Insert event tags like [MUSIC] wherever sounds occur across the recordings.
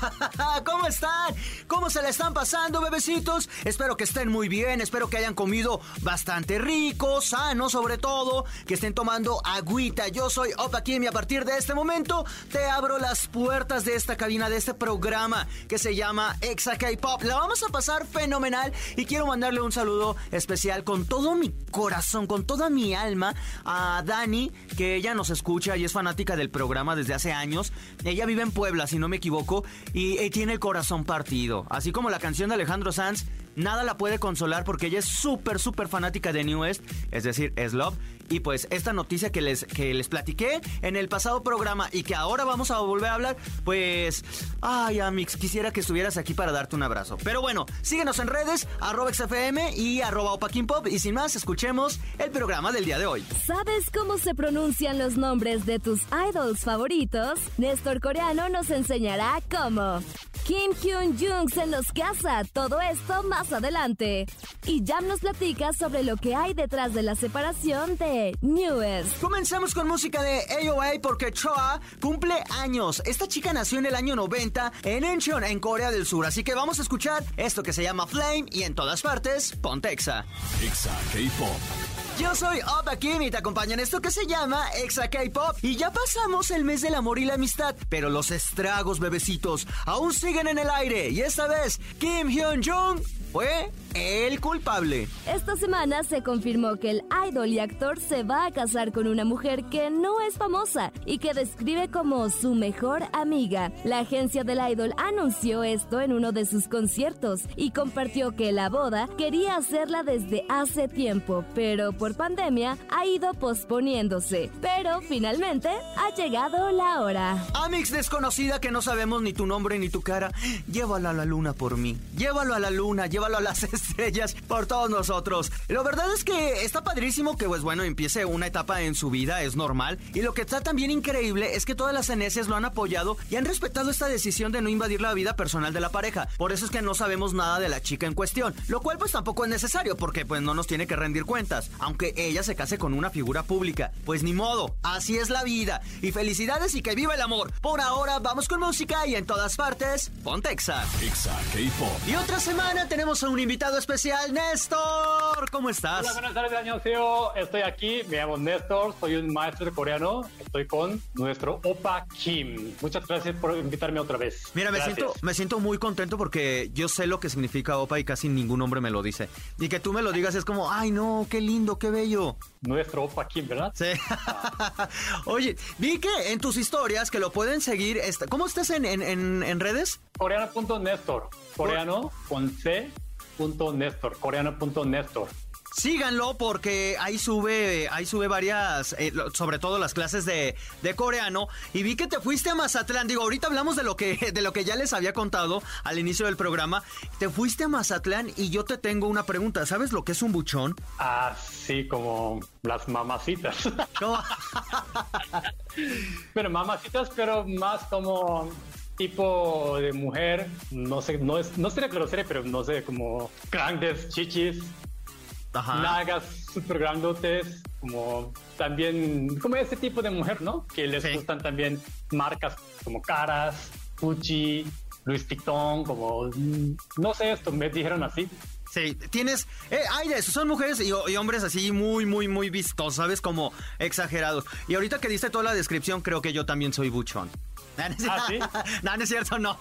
[LAUGHS] ¿Cómo están? ¿Cómo se la están pasando, bebecitos? Espero que estén muy bien, espero que hayan comido bastante rico, sano sobre todo, que estén tomando agüita. Yo soy Opa Kim y a partir de este momento te abro las puertas de esta cabina, de este programa que se llama Exa K-Pop. La vamos a pasar fenomenal y quiero mandarle un saludo especial con todo mi corazón, con toda mi alma a Dani, que ella nos escucha y es fanática del programa desde hace años. Ella vive en Puebla, si no me equivoco, y, tiene el corazón partido. Así como la canción de Alejandro Sanz, nada la puede consolar porque ella es súper, súper fanática de New West, es decir, es Love. Y pues esta noticia que les, que les platiqué en el pasado programa y que ahora vamos a volver a hablar, pues, ay, Amix, quisiera que estuvieras aquí para darte un abrazo. Pero bueno, síguenos en redes, arroba XFM y arroba Pop. Y sin más, escuchemos el programa del día de hoy. ¿Sabes cómo se pronuncian los nombres de tus idols favoritos? Néstor Coreano nos enseñará cómo. Kim Hyun Jung se nos casa, todo esto más adelante. Y Jam nos platica sobre lo que hay detrás de la separación de Newest. Comencemos con música de AOA porque Choa cumple años. Esta chica nació en el año 90 en Incheon, en Corea del Sur. Así que vamos a escuchar esto que se llama Flame y en todas partes, Pontexa. Exa K-Pop. Yo soy Opa Kim y te acompaño en esto que se llama Exa K-Pop. Y ya pasamos el mes del amor y la amistad, pero los estragos, bebecitos, aún siguen en el aire. Y esta vez, Kim Hyun Jung fue el culpable. Esta semana se confirmó que el idol y actor se va a casar con una mujer que no es famosa y que describe como su mejor amiga. La agencia del idol anunció esto en uno de sus conciertos y compartió que la boda quería hacerla desde hace tiempo, pero por pandemia ha ido posponiéndose. Pero finalmente ha llegado la hora. Amix desconocida que no sabemos ni tu nombre ni tu cara, llévalo a la luna por mí. Llévalo a la luna, llévalo a las [LAUGHS] estrellas por todos nosotros. Lo verdad es que está padrísimo que, pues bueno, empiece una etapa en su vida, es normal. Y lo que está también increíble es que todas las NS lo han apoyado y han respetado esta decisión de no invadir la vida personal de la pareja. Por eso es que no sabemos nada de la chica en cuestión. Lo cual pues tampoco es necesario porque pues no nos tiene que rendir cuentas. Aunque ella se case con una figura pública. Pues ni modo, así es la vida. Y felicidades y que viva el amor. Por ahora vamos con música y en todas partes, Pontexa. Exa K-Pop. Y otra semana tenemos a un invitado especial, Néstor. ¿Cómo estás? Hola, buenas tardes, año Seo. Estoy aquí, me llamo Néstor, soy un maestro de coreano. Estoy con nuestro Opa Kim. Muchas gracias por invitarme otra vez. Mira, me siento, me siento muy contento porque yo sé lo que significa OPA y casi ningún hombre me lo dice. Y que tú me lo digas es como, ay no, qué lindo, qué bello. Nuestro Opa Kim, ¿verdad? Sí. [LAUGHS] Oye, vi que en tus historias que lo pueden seguir, ¿cómo estás en, en- en- en redes? Coreano.Néstor. Coreano con C. Punto Néstor. Coreano.Néstor. Síganlo porque ahí sube, ahí sube varias, eh, sobre todo las clases de, de coreano. Y vi que te fuiste a Mazatlán. Digo, ahorita hablamos de lo que, [LAUGHS] de lo que ya les había contado al inicio del programa. Te fuiste a Mazatlán y yo te tengo una pregunta. ¿Sabes lo que es un buchón? Así como las mamacitas. [LAUGHS] [LAUGHS] ¿Cómo? pero mamacitas, pero más como tipo de mujer. No sé, no es, no sería grosera, pero no sé, como grandes chichis. Ajá. Nagas super grandotes, como también, como ese tipo de mujer, ¿no? Que les Sí. gustan también marcas como Caras, Gucci, Louis Vuitton, como, mm, no sé, esto me dijeron así. Sí, tienes. Eh, hay de eso, son mujeres y, y hombres así muy, muy, muy vistosos, ¿sabes? Como exagerados. Y ahorita que diste toda la descripción, creo que yo también soy buchón. No, no es ¿Ah, sí? [LAUGHS] no, no es cierto, no.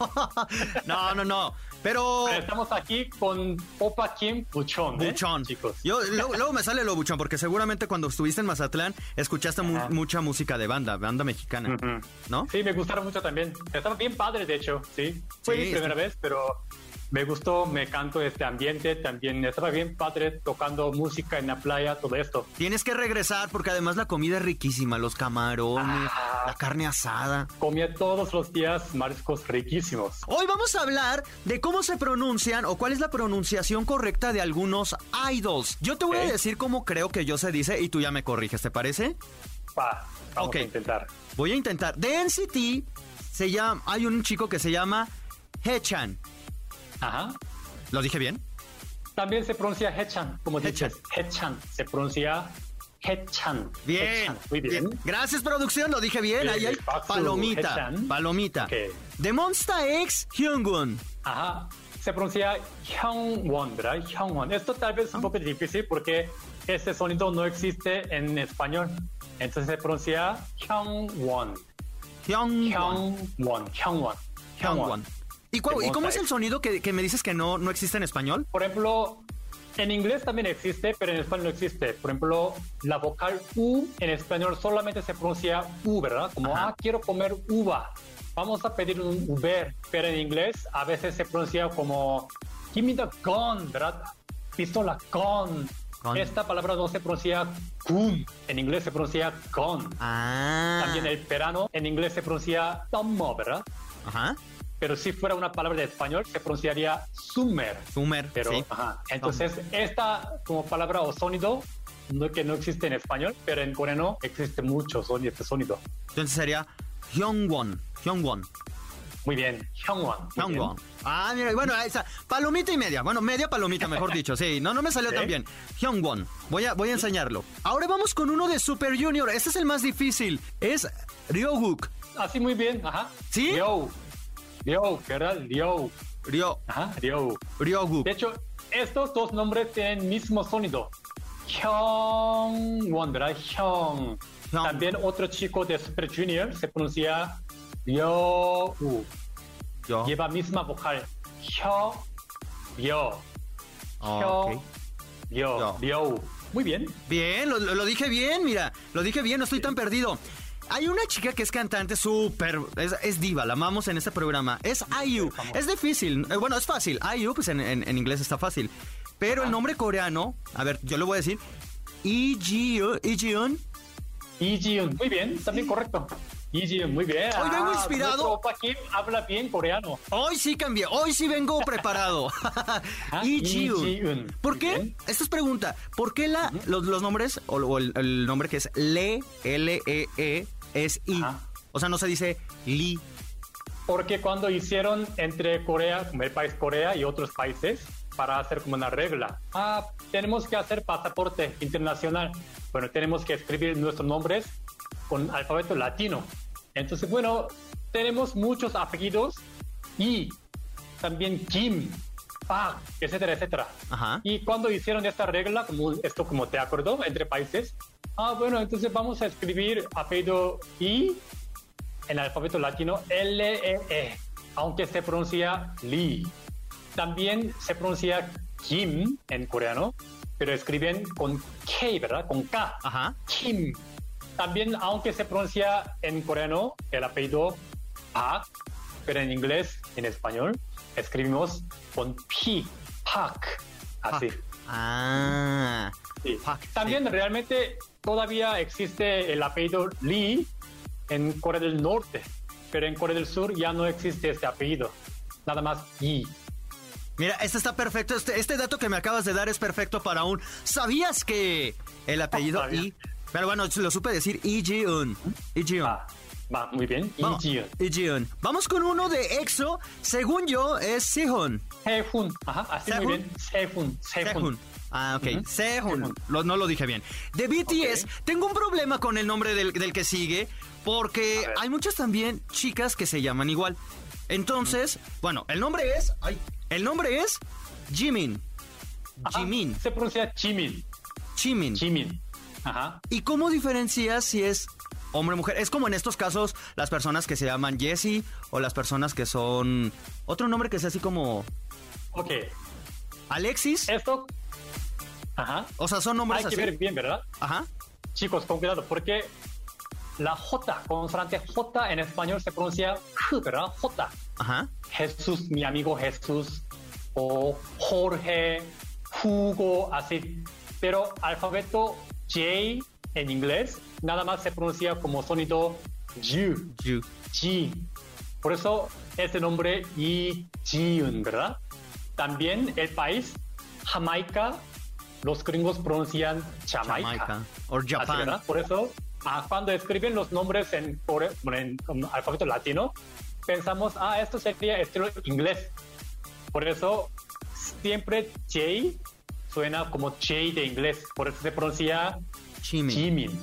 No, no, no. Pero. Pero estamos aquí con Opa Kim Buchón, ¿eh? Buchón. chicos. Yo, [LAUGHS] luego, luego me sale lo buchón, porque seguramente cuando estuviste en Mazatlán escuchaste mu- mucha música de banda, banda mexicana. Ujú. ¿No? Sí, me gustaron mucho también. Estaban bien padres, de hecho, sí. Fue Sí, mi primera está- vez, pero me gustó, me canto este ambiente, también estaba bien padre tocando música en la playa, todo esto. Tienes que regresar porque además la comida es riquísima, los camarones, Ah. la carne asada. Comía todos los días mariscos riquísimos. Hoy vamos a hablar de cómo se pronuncian o cuál es la pronunciación correcta de algunos idols. Yo te voy a decir cómo creo que yo se dice y tú ya me corriges, ¿te parece? Va, vamos Ok. a intentar. Voy a intentar. De NCT se llama, hay un chico que se llama Hechan. Ajá. ¿Lo dije bien? También se pronuncia Hechan, como dices. Hechan. Se pronuncia Hechan. Bien. Hechan. Muy bien. Gracias, producción. Lo dije bien. Bien, Ahí hay palomita. Hechan. Palomita. Ok. De Monsta X Hyungun. Ajá. Se pronuncia Hyungwon, ¿verdad? Hyungwon. Esto tal vez es un poco difícil porque ese sonido no existe en español. Entonces se pronuncia Hyungwon. Hyungwon. Hyungwon. Hyungwon. ¿Y, cuál- y cómo es el sonido que, que me dices que no, no existe en español? Por ejemplo, en inglés también existe, pero en español no existe. Por ejemplo, la vocal U en español solamente se pronuncia U, ¿verdad? Como, Ajá. ah, quiero comer uva. Vamos a pedir un Uber. Pero en inglés a veces se pronuncia como, give me the gun, ¿verdad? Pistola, gun. Gun. Esta palabra no se pronuncia gun. En inglés se pronuncia gun. Ah. También el verano en inglés se pronuncia summer, ¿verdad? Ajá. Pero si fuera una palabra de español se pronunciaría summer. Sumer. Pero, sí. ajá. Entonces, esta como palabra o sonido, no, que no existe en español, pero en coreano existe mucho son- este sonido. Entonces sería Hyungwon. Hyungwon. Muy bien. Hyungwon. Hyungwon. Ah, mira, bueno, esa palomita y media. Bueno, media palomita, mejor [LAUGHS] dicho. Sí, no, no me salió Ok. tan bien. Hyungwon. Voy a, voy a enseñarlo. Ahora vamos con uno de Super Junior. Este es el más difícil. Es Ryogook. Así muy bien. Ajá. ¿Sí? Ryo. Ryo, ¿verdad? Ryo. Ryo, Ajá. Ryo. De hecho, estos dos nombres tienen mismo sonido. Hyungwon, ¿verdad? Hyung. Hyung. También otro chico de Super Junior se pronuncia Ryo. Yo. lleva misma vocal. Hyo, yo, Ok. yo, Yo. yo. Muy bien. Bien, lo- lo dije bien, mira. Lo dije bien, no estoy tan perdido. Hay una chica que es cantante súper, es, es diva, la amamos en este programa. Es IU. Es difícil, eh, bueno, es fácil. IU, pues en, en- en inglés está fácil. Pero el nombre coreano, a ver, yo lo voy a decir. Lee Ji-eun, muy bien, también correcto. Ji-eun, muy bien. Hoy vengo Ah, inspirado. Opa Kim habla bien coreano. Hoy sí cambié, hoy sí vengo preparado. [LAUGHS] Ah. [LAUGHS] Ijiun. ¿Por qué? Esta es pregunta. ¿Por qué la, los, los nombres, o, o el, el nombre que es Le, L-E-E, es I? Ajá. O sea, no se dice Li. Porque cuando hicieron entre Corea, el país Corea y otros países, para hacer como una regla, ah, tenemos que hacer pasaporte internacional. Bueno, tenemos que escribir nuestros nombres con alfabeto latino. Entonces, bueno, tenemos muchos apellidos y también Kim, Park, etcétera, etcétera. Ajá. Y cuando hicieron esta regla, como esto como de acuerdo entre países, ah, bueno, entonces vamos a escribir apellido I en el alfabeto latino L-E-E, aunque se pronuncia Lee. También se pronuncia Kim en coreano, pero escriben con K, ¿verdad? Con K. Ajá. Kim. También, aunque se pronuncia en coreano el apellido Park, pero en inglés, en español, escribimos con P, Park. Así. Ah. Sí. También realmente todavía existe el apellido Lee en Corea del Norte, pero en Corea del Sur ya no existe este apellido. Nada más Yi. Mira, este está perfecto. Este, este dato que me acabas de dar es perfecto para un. ¿Sabías que el apellido sabía. I? Pero bueno, lo supe decir Ijiun. Ijiun. Va, va, muy bien. Vamos, Yi Ijiun. Vamos con uno de EXO. Según yo, es Sehun. Sehun. Ajá, así Sehun. muy bien. Sehun. Sehun. Sehun. Ah, ok. Ujú. Sehun. Sehun. Lo- no lo dije bien. De BTS, tengo un problema con el nombre del, del que sigue. Porque hay muchas también chicas que se llaman igual. Entonces, bueno, el nombre es. ay, el nombre es Jimin. Ajá, Jimin. Se pronuncia Jimin. Jimin. Jimin. Ajá. ¿Y cómo diferencias si es hombre mujer? Es como en estos casos las personas que se llaman Jessie o las personas que son otro nombre que sea así como Ok. Alexis. Esto. Ajá. O sea, son nombres Hay que así. ver bien, ¿verdad? Ajá. Chicos, con cuidado, porque la J, consonante J en español se pronuncia J, ¿verdad? J. Ajá. Jesús, mi amigo Jesús. o Jorge, Hugo, así. Pero alfabeto J en inglés nada más se pronuncia como sonido Yu, Yu. G. Por eso ese nombre y Jiun, ¿verdad? También el país, Jamaica, los gringos pronuncian Jamaica. O. ¿verdad? Por eso, ah, cuando escriben los nombres en, bueno, en, um, alfabeto latino, pensamos, ah, esto sería estilo inglés. Por eso, siempre J suena como J de inglés. Por eso se pronuncia Chimin. Jimin.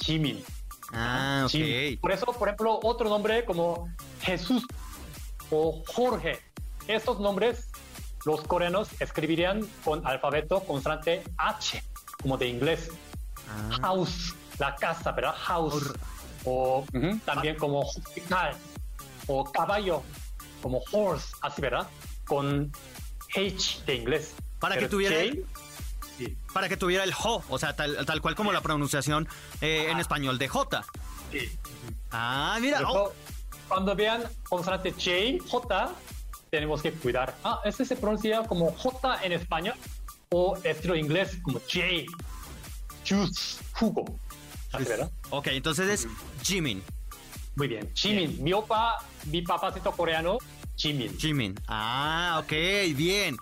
Jimin. Ah, ok. Jimin. Por eso, por ejemplo, otro nombre como Jesús o Jorge. Estos nombres, los coreanos escribirían con alfabeto constante H, como de inglés. Ah. House, la casa, ¿verdad? House. O también como hospital. O caballo, como horse, así, ¿verdad? Con H de inglés. Para que tuviera- J, sí, Para que tuviera el jo, o sea, tal, tal cual como la pronunciación eh, en español de J. sí. Ah, mira. Oh, cuando vean consonante J, J, tenemos que cuidar. Ah, este se pronuncia como J en español o estilo inglés como J. Juice, jugo. Así, ¿verdad? ok, entonces es Jimin. Muy bien. Jimin. Mi opa, mi papacito coreano, Jimin. Jimin. Ah, ok, bien.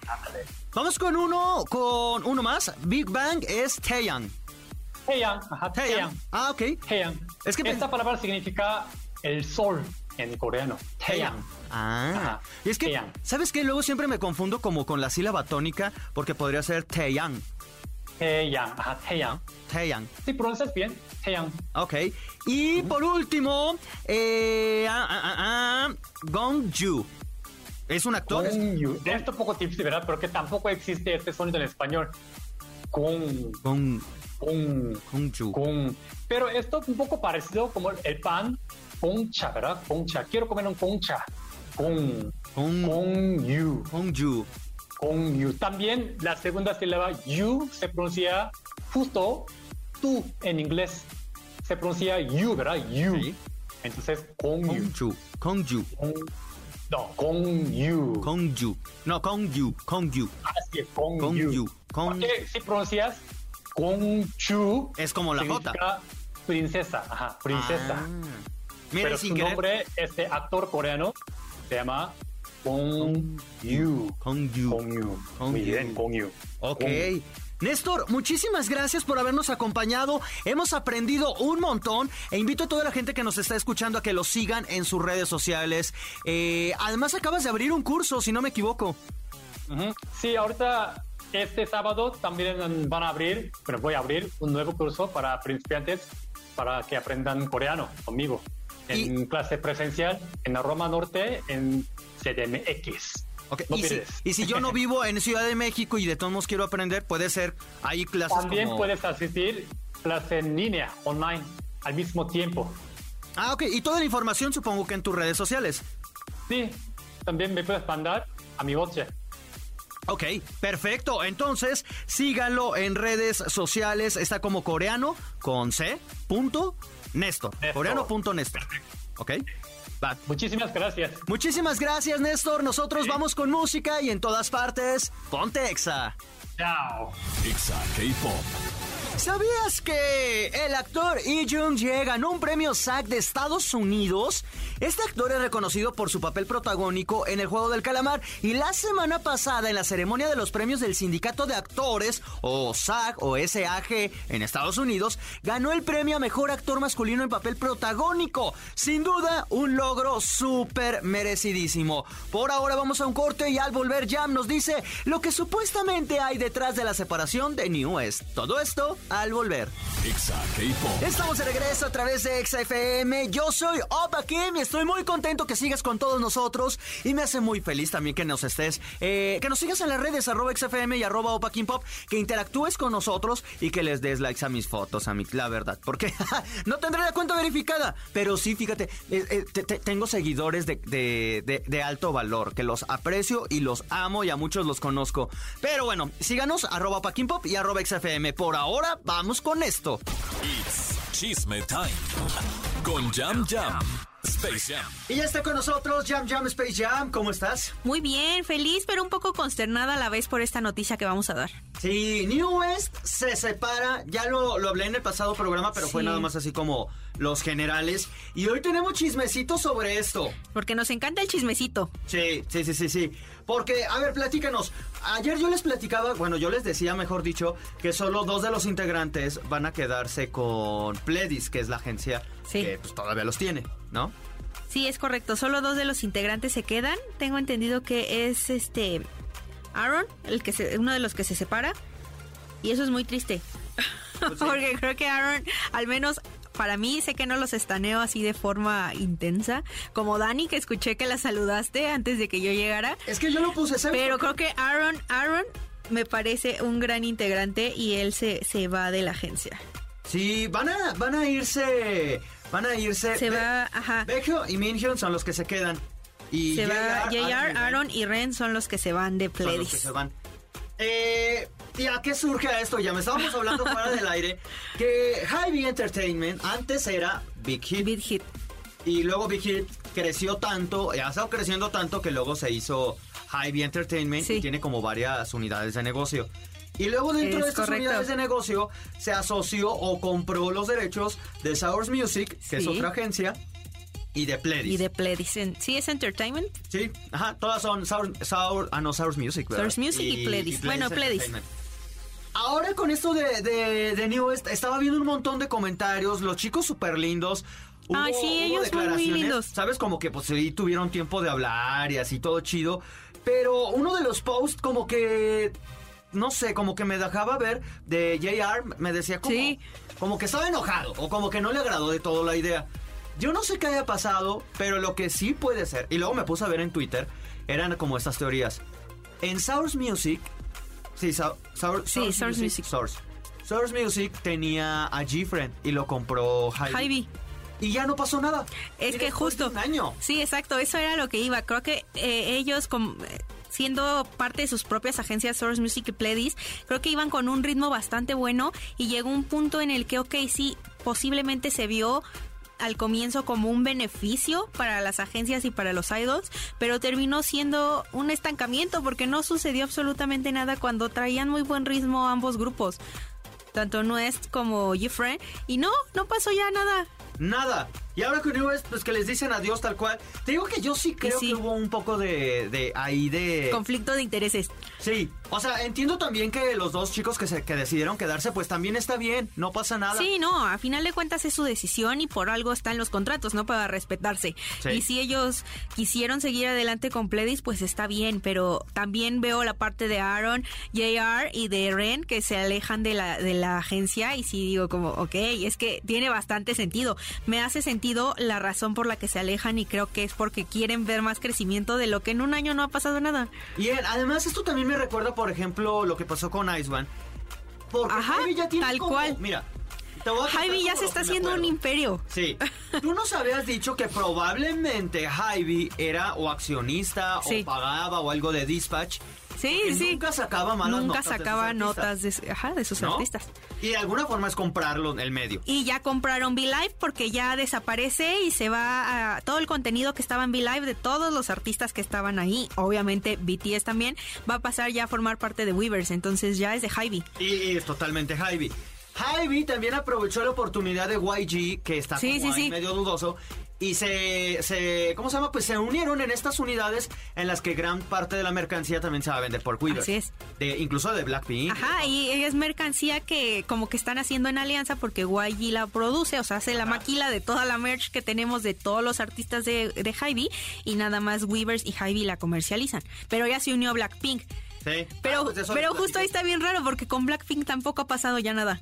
Vamos con uno, con uno más. Big Bang es Taeyang. Taeyang. Ajá, Taeyang. Ah, ok. Taeyang. Es que Esta palabra significa el sol en coreano. Taeyang. Ah, Ajá. y es que, Taeyang. ¿sabes qué? Luego siempre me confundo como con la sílaba tónica porque podría ser Taeyang. Taeyang. Ajá, Taeyang. Taeyang. Si pronuncias bien, Taeyang. Ok. Y por último, eh, ah, ah, ah, ah, Gong Ju. Es un actor. Yu. De esto poco tips, ¿verdad? Pero que tampoco existe este sonido en español. Gong, gong, Gong Ju. gong. Pero esto es un poco parecido como el pan, gongcha, ¿verdad? Gongcha. Quiero comer un gongcha. Gong, Gong, gong yu, Gong Ju. gong yu. También la segunda sílaba yu se pronuncia justo tú en inglés. Se pronuncia you, ¿verdad? You. Sí. Entonces. Gong Ju. Gong Ju. Gong- no, gong yu. Gong Ju. No, Gong Ju. Gong Ju. Así es, Gong Gong Yu. Yu. Gong- Porque si pronuncias Gong Chu, Es como la J. significa princesa. Ajá, princesa. Ah. Mira, Pero sin su querer. nombre, este actor coreano, se llama Gong Yu. Gong Ju. Gong Yu. Muy Yu. bien, Gong Yu. Ok. Néstor, muchísimas gracias por habernos acompañado. Hemos aprendido un montón e invito a toda la gente que nos está escuchando a que lo sigan en sus redes sociales. Eh, además, acabas de abrir un curso, si no me equivoco. Sí, ahorita este sábado también van a abrir, pero voy a abrir un nuevo curso para principiantes para que aprendan coreano conmigo. En clase presencial en la Roma Norte, en CDMX. Ok, No y, si, pierdes. y si yo no [LAUGHS] vivo en Ciudad de México y de todos modos quiero aprender, puede ser ahí clases También como- puedes asistir clase en línea, online, al mismo tiempo. Ah, ok. Y toda la información supongo que en tus redes sociales. Sí, también me puedes mandar a mi boche. Ok, perfecto. Entonces, síganlo en redes sociales. Está como coreano con C. Punto Néstor. Néstor. Coreano punto Néstor. Ok. Va. Muchísimas gracias. Muchísimas gracias, Néstor. Nosotros vamos con música y en todas partes, ponte Exa. Chao. Exa K-Pop. ¿Sabías que el actor Lee Jung Jae ganó un premio SAG de Estados Unidos? Este actor es reconocido por su papel protagónico en El Juego del Calamar y la semana pasada en la ceremonia de los premios del Sindicato de Actores, o SAG o SAG en Estados Unidos, ganó el premio a Mejor Actor Masculino en Papel Protagónico. Sin duda, un logro súper merecidísimo. Por ahora vamos a un corte y al volver Jam nos dice lo que supuestamente hay detrás de la separación de New West. Todo esto al volver. Exa. Estamos de regreso a través de XFM. Yo soy Opa Kim y estoy muy contento que sigas con todos nosotros. Y me hace muy feliz también que nos estés, eh, que nos sigas en las redes arroba XFM y arroba Opa Kim Pop, que interactúes con nosotros y que les des likes a mis fotos, a mi, la verdad. Porque [LAUGHS] no tendré la cuenta verificada, pero sí, fíjate, eh, eh, te- te- tengo seguidores de, de- de- de alto valor, que los aprecio y los amo y a muchos los conozco. Pero bueno, síganos arroba Opa Kim Pop y arroba XFM. Por ahora, vamos con esto. It's Chisme Time. Con Jam Jam. Space Jam. Y ya está con nosotros Jam Jam Space Jam. ¿Cómo estás? Muy bien, feliz, pero un poco consternada a la vez por esta noticia que vamos a dar. Sí, New West se separa. Ya lo, lo hablé en el pasado programa, pero fue nada más así como los generales. Y hoy tenemos chismecitos sobre esto. Porque nos encanta el chismecito. Sí, sí, sí, sí, sí. Porque, a ver, platícanos. Ayer yo les platicaba, bueno, yo les decía, mejor dicho, que solo dos de los integrantes van a quedarse con Pledis, que es la agencia Sí. que pues, todavía los tiene, ¿no? Sí, es correcto. Solo dos de los integrantes se quedan. Tengo entendido que es este Aaron, el que se- uno de los que se separa. Y eso es muy triste. Pues [LAUGHS] sí. Porque creo que Aaron, al menos para mí, sé que no los estaneo así de forma intensa. Como Dani, que escuché que la saludaste antes de que yo llegara. Es que yo lo puse, ¿sabes? Pero creo que Aaron, Aaron me parece un gran integrante y él se, se va de la agencia. Sí, van a, van a irse, van a irse. Se Be- va, ajá. Baekhyun y Minhyun son los que se quedan. Y Se va JR, y Aaron y Ren son los que se van de son los que Pledis. se van. Eh, ¿Y a qué surge a esto? Ya me estábamos hablando fuera del aire que Hy-Vee Entertainment antes era Big Hit. Big Hit. Y luego Big Hit creció tanto, ha estado creciendo tanto que luego se hizo Hy-Vee Entertainment y Sí. tiene como varias unidades de negocio. Y luego dentro Es de estas correcto. unidades de negocio se asoció o compró los derechos de Source Music, que es otra agencia, y de Pledis. Y de Pledis. Sí, es Entertainment. Sí, ajá, todas son Sour, Sour- ah no, Source Music, ¿verdad? Source Music y Pledis. Bueno, Pledis. Ahora con esto de, de, de New West, estaba viendo un montón de comentarios, los chicos súper lindos. Ay, sí, ellos muy, muy lindos. Sabes, como que pues sí tuvieron tiempo de hablar y así todo chido. Pero uno de los posts como que, no sé, como que me dejaba ver de JR, me decía como, Sí. como que estaba enojado o como que no le agradó de todo la idea. Yo no sé qué haya pasado, pero lo que sí puede ser, y luego me puse a ver en Twitter, eran como estas teorías. En Source Music, sí, Sou- Sour- Sí, Source Music. Source. Source Music tenía a G-Friend y lo compró Hy-Vee. Y ya no pasó nada. Es Y que justo. Un año. Sí, exacto. Eso era lo que iba. Creo que eh, ellos, com- siendo parte de sus propias agencias Source Music y Pledis, creo que iban con un ritmo bastante bueno y llegó un punto en el que, ok, sí, posiblemente se vio al comienzo como un beneficio para las agencias y para los idols, pero terminó siendo un estancamiento porque no sucedió absolutamente nada cuando traían muy buen ritmo ambos grupos, tanto Nuest como Jeffrey, y no, no pasó ya nada. Nada. Y ahora con West, pues que les dicen adiós tal cual. Te digo que yo sí creo sí. que hubo un poco de, de ahí de... Conflicto de intereses. Sí. O sea, entiendo también que los dos chicos que, se, que decidieron quedarse, pues también está bien. No pasa nada. Sí, no, a final de cuentas es su decisión y por algo están los contratos, ¿no? Para respetarse. Sí. Y si ellos quisieron seguir adelante con Pledis, pues está bien, pero también veo la parte de Aaron, JR y de Ren que se alejan de la, de la agencia y sí digo como, ok, es que tiene bastante sentido. Me hace sentido la razón por la que se alejan y creo que es porque quieren ver más crecimiento de lo que en un año no ha pasado nada. Y además esto también me recuerda, por ejemplo, lo que pasó con Ice One. Porque Ajá, ya tiene tal como- cual. Mira, Javi ya se está haciendo un imperio. Sí. [LAUGHS] Tú nos habías dicho que probablemente Hy-Vee era o accionista Sí. o pagaba o algo de dispatch. Sí, porque sí. Nunca sacaba malas Nunca notas de sus sacaba artistas, notas de, ajá, de sus ¿no? artistas. Y de alguna forma es comprarlo en el medio. Y ya compraron V-Live porque ya desaparece y se va a todo el contenido que estaba en V-Live de todos los artistas que estaban ahí. Obviamente BTS también va a pasar ya a formar parte de Weavers, entonces ya es de Hybe. Y es totalmente Hy-Vee. Hy-Vee también aprovechó la oportunidad de YG, que está Sí, como sí, ahí sí. medio dudoso, y se, se, ¿cómo se llama? Pues se unieron en estas unidades en las que gran parte de la mercancía también se va a vender por Weavers. Así es. De, incluso de Blackpink. Ajá, y es mercancía que como que están haciendo en alianza porque YG la produce, o sea, hace la maquila de toda la merch que tenemos de todos los artistas de, de y nada más Weavers y Hybe la comercializan. Pero ya se unió Blackpink. Sí. Pero, Ah, pues pero justo ahí está bien raro porque con Blackpink tampoco ha pasado ya nada.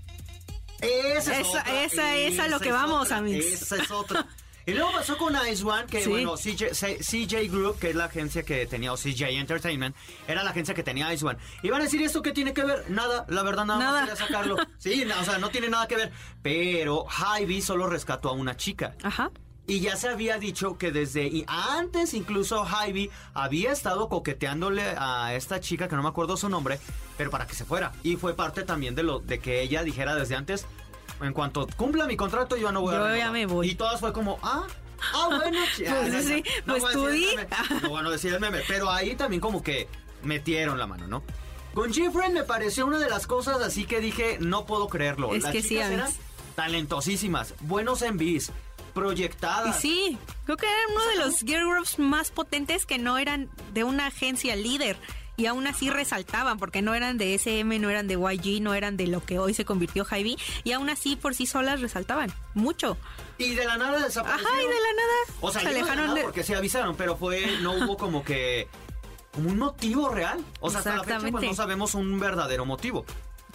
Esa es Esa- otra, esa es a lo que es vamos, otra, amigos. Esa es otra. [LAUGHS] Y luego pasó con Ice One, que Sí. bueno, CJ, CJ Group, que es la agencia que tenía, o CJ Entertainment, era la agencia que tenía Ice One. Y van a decir, ¿esto qué tiene que ver? Nada, la verdad, nada, Nada. más quería sacarlo. [LAUGHS] Sí, o sea, no tiene nada que ver. Pero Hy-Vee solo rescató a una chica. Ajá. Y ya se había dicho que desde y antes incluso Hy-Vee había estado coqueteándole a esta chica que no me acuerdo su nombre, pero para que se fuera. Y fue parte también de lo de que ella dijera desde antes, en cuanto cumpla mi contrato yo no voy a Yo ya renovar". me voy. Y todas fue como, "Ah, Ah, [LAUGHS] bueno, pues, sí, pues tú di. No, bueno, decir el meme, pero ahí también como que metieron la mano, ¿no? Con Gfriend me pareció una de las cosas así que dije, no puedo creerlo. Es las que sí, chicas eran Alex. talentosísimas, buenos envíos, Y proyectadas. sí, creo que eran uno de los girl groups más potentes que no eran de una agencia líder. Y aún así resaltaban, porque no eran de SM, no eran de YG, no eran de lo que hoy se convirtió Hybe. Y aún así por sí solas resaltaban mucho. Y de la nada desaparecieron. Ajá, y de la nada O sea, se digo de la alejaron nada porque se avisaron, pero fue, no hubo como que como un motivo real. O sea, hasta la fecha pues, no sabemos un verdadero motivo.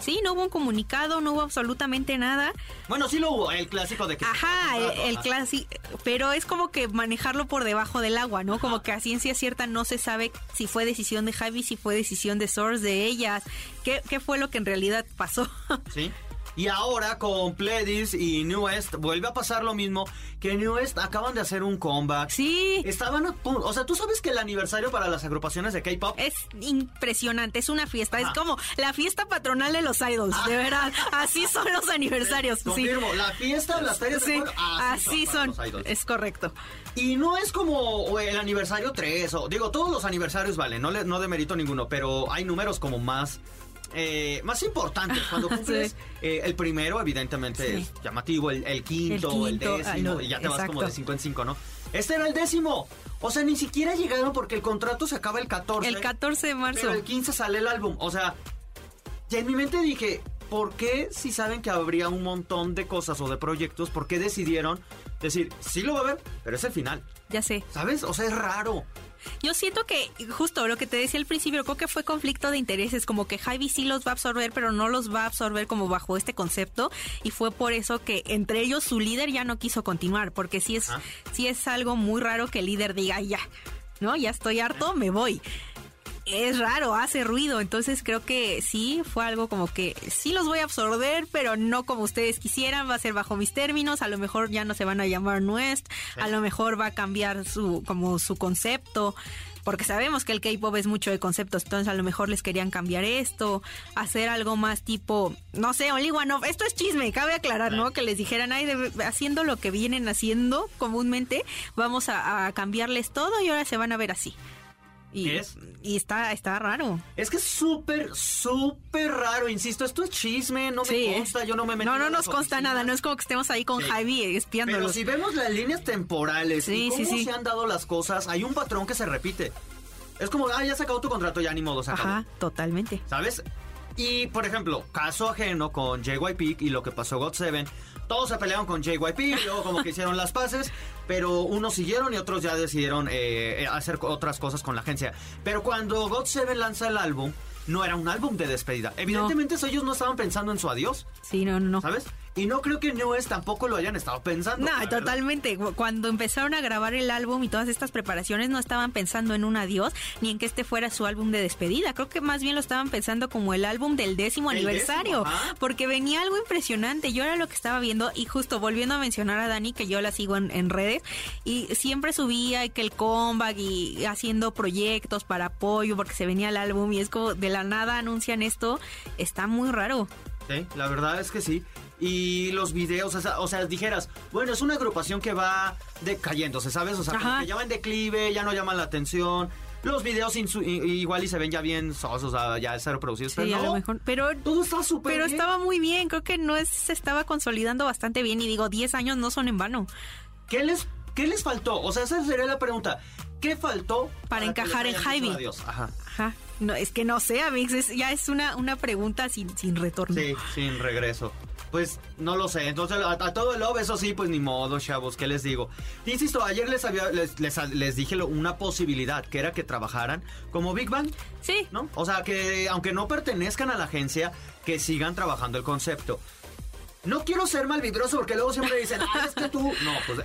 Sí, no hubo un comunicado, no hubo absolutamente nada. Bueno, sí lo hubo, el clásico de que... Ajá, el, clásico, pero es como que manejarlo por debajo del agua, ¿no? Como que a ciencia cierta no se sabe si fue decisión de Javi, si fue decisión de Source, de ellas, qué, qué fue lo que en realidad pasó. Sí. Y ahora con Pledis y New West vuelve a pasar lo mismo que New West acaban de hacer un comeback. sí, Estaban a punto, o sea, tú sabes que el aniversario para las agrupaciones de K-pop es impresionante, es una fiesta, es como la fiesta patronal de los idols, de verdad, [LAUGHS] así son los aniversarios. sí. Confirmo, la fiesta, las ferias de Sí, pueblo, así para son, los idols. es correcto. Y no es como el aniversario 3, o digo, todos los aniversarios valen, no, le, no demerito ninguno, pero hay números como más... eh, más importantes [LAUGHS] cuando cumples Sí. eh, el primero evidentemente Sí. es llamativo el, el quinto El décimo ah, y ya te vas como de 5 en 5 no este era el décimo o sea ni siquiera llegaron porque el contrato se acaba el 14 El 14 de marzo. pero el 15 sale el álbum o sea ya en mi mente dije ¿por qué si saben que habría un montón de cosas o de proyectos por qué decidieron decir sí lo va a ver pero es el final Ya sé. ¿Sabes? O sea, es raro. Yo siento que justo lo que te decía al principio, creo que fue conflicto de intereses, como que Javi sí los va a absorber, pero no los va a absorber como bajo este concepto y fue por eso que entre ellos su líder ya no quiso continuar, porque sí es sí es algo muy raro que el líder diga ya, no, ya estoy harto, me voy. Es raro, hace ruido, entonces creo que sí fue algo como que sí los voy a absorber, pero no como ustedes quisieran, va a ser bajo mis términos, a lo mejor ya no se van a llamar Nuest, a lo mejor va a cambiar su como su concepto, porque sabemos que el K-pop es mucho de conceptos, entonces a lo mejor les querían cambiar esto, hacer algo más tipo, no sé, Only One Off. Esto es chisme, cabe aclarar, ¿no? Que les dijeran, ay, de- haciendo lo que vienen haciendo comúnmente, vamos a, a cambiarles todo y ahora se van a ver así. Y, Es. y está, está raro. Es que es súper, súper raro, insisto. Esto es chisme, no me Sí, ¿eh? consta, yo no me meto No, no nos consta nada, no es como que estemos ahí con Sí. Javi Pero espiándolos. si vemos las líneas temporales Sí, y cómo se han dado las cosas, hay un patrón que se repite. Es como, ah, ya se acabó tu contrato, ya ni modo, se acabó. Ajá, totalmente. ¿Sabes? Y, por ejemplo, caso ajeno con JYP y lo que pasó God Seven. Todos se pelearon con JYP, y luego como que hicieron las paces, pero unos siguieron y otros ya decidieron eh, eh, hacer otras cosas con la agencia. Pero cuando God Seven lanza el álbum, no era un álbum de despedida. Evidentemente ellos no estaban pensando en su adiós, Sí, no, no. ¿sabes? Y no creo que Newest tampoco lo hayan estado pensando. No, verdad. totalmente. Cuando empezaron a grabar el álbum y todas estas preparaciones no estaban pensando en un adiós ni en que este fuera su álbum de despedida. Creo que más bien lo estaban pensando como el álbum del décimo El aniversario. décimo, porque venía algo impresionante. Yo era lo que estaba viendo y justo volviendo a mencionar a Dani, que yo la sigo en, en redes, y siempre subía que el comeback y haciendo proyectos para apoyo porque se venía el álbum y es como de la nada anuncian esto. Está muy raro. Sí, la verdad es que sí. Y los videos, o sea, o sea, dijeras, bueno, es una agrupación que va decayéndose, ¿sabes? O sea, como que ya va en declive, ya no llaman la atención. Los videos igual y se ven ya bien sosos, o sea, ya cero producidos. Sí, pero a no, lo mejor. Pero todo está súper Pero bien. estaba muy bien, creo que no es, se estaba consolidando bastante bien y digo, 10 años no son en vano. ¿Qué les, ¿Qué les faltó? O sea, esa sería la pregunta. ¿Qué faltó Para que encajar en adiós? Ajá. Ajá. No, es que no sé, Amix, es, ya es una, una pregunta sin, sin retorno. Sí, sin regreso. Pues no lo sé. Entonces, a, a todo el love, eso sí, pues ni modo, chavos. ¿Qué les digo? Insisto, ayer les, había, les, les, les dije una posibilidad, que era que trabajaran como Big Bang. Sí, ¿no? O sea, que aunque no pertenezcan a la agencia, que sigan trabajando el concepto. No quiero ser malvibroso porque luego siempre dicen, ah, es que tú... No, pues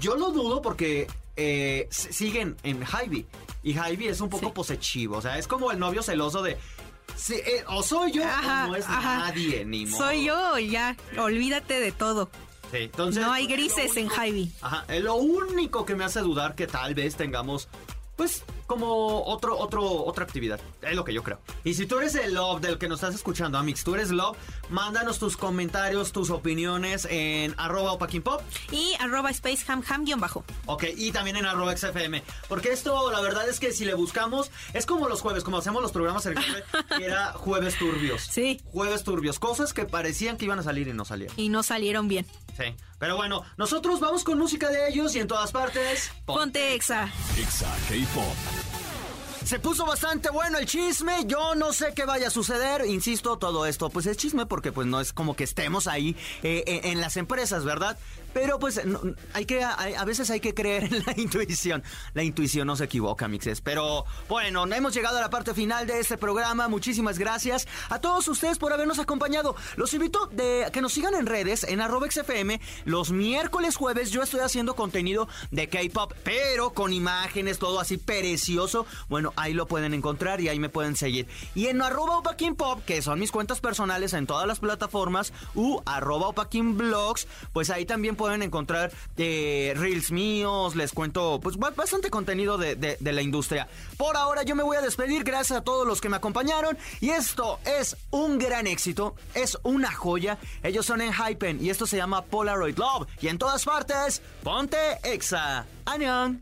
yo lo dudo porque eh, siguen en Hybe. Y Hybe es un poco Sí. posesivo. O sea, es como el novio celoso de... sí, eh, o soy yo Ajá, o no es ajá. nadie, ni modo. soy yo, ya, olvídate de todo. Sí, entonces, no hay grises en Hybe. Ajá, es lo único que me hace dudar que tal vez tengamos, pues, como otro, otro, otra actividad. Es lo que yo creo. Y si tú eres el Love del que nos estás escuchando, Amix, tú eres Love, mándanos tus comentarios, tus opiniones en arroba opaquinpop. Y arroba spaceham-bajo. Ok, y también en arroba xfm. Porque esto, la verdad es que si le buscamos, es como los jueves, como hacemos los programas el jueves, [LAUGHS] que era jueves turbios. Sí. Jueves turbios. Cosas que parecían que iban a salir y no salieron. Y no salieron bien. Sí. Pero bueno, nosotros vamos con música de ellos y en todas partes. Ponte Exa. Exa K-Pop. Se puso bastante bueno el chisme. Yo no sé qué vaya a suceder. Insisto, todo esto pues es chisme porque pues no es como que estemos ahí eh, en, en las empresas, ¿verdad? Pero pues hay que a, veces hay que creer en la [LAUGHS] intuición. La intuición no se equivoca, mixes. Pero bueno, hemos llegado a la parte final de este programa. Muchísimas gracias a todos ustedes por habernos acompañado. Los invito de que nos sigan en redes en arroba XFM. Los miércoles, jueves yo estoy haciendo contenido de K-pop, pero con imágenes, todo así precioso. Bueno, ahí lo pueden encontrar y ahí me pueden seguir. Y en arroba Pop, que son mis cuentas personales en todas las plataformas, u arroba Blogs, pues ahí también pueden encontrar eh, reels míos, les cuento pues bastante contenido de, la industria. Por ahora yo me voy a despedir, gracias a todos los que me acompañaron y esto es un gran éxito, es una joya. Ellos son en Hypen y esto se llama Polaroid Love y en todas partes, ponte Exa. ¡Añón!